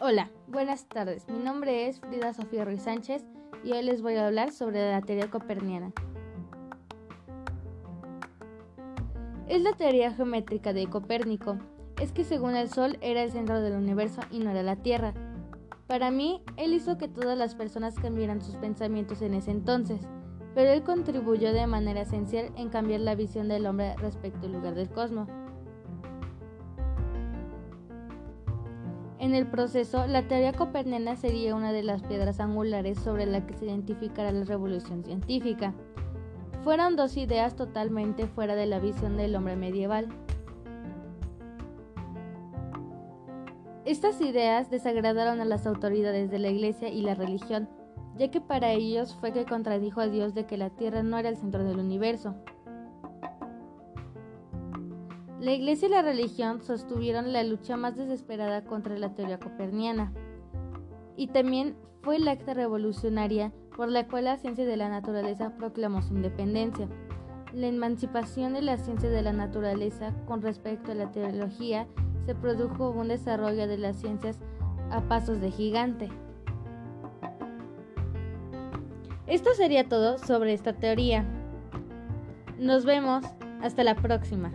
Hola, buenas tardes. Mi nombre es Frida Sofía Ruiz Sánchez y hoy les voy a hablar sobre la teoría coperniana. Es la teoría geométrica de Copérnico. Es que según el Sol era el centro del universo y no era la Tierra. Para mí, él hizo que todas las personas cambiaran sus pensamientos en ese entonces, pero él contribuyó de manera esencial en cambiar la visión del hombre respecto al lugar del cosmos. En el proceso, la teoría coperniana sería una de las piedras angulares sobre la que se identificará la revolución científica. Fueron dos ideas totalmente fuera de la visión del hombre medieval. Estas ideas desagradaron a las autoridades de la Iglesia y la religión, ya que para ellos fue que contradijo a Dios de que la Tierra no era el centro del universo. La Iglesia y la religión sostuvieron la lucha más desesperada contra la teoría coperniana, y también fue la acta revolucionaria por la cual la ciencia de la naturaleza proclamó su independencia. La emancipación de la ciencia de la naturaleza con respecto a la teología se produjo un desarrollo de las ciencias a pasos de gigante. Esto sería todo sobre esta teoría. Nos vemos. Hasta la próxima.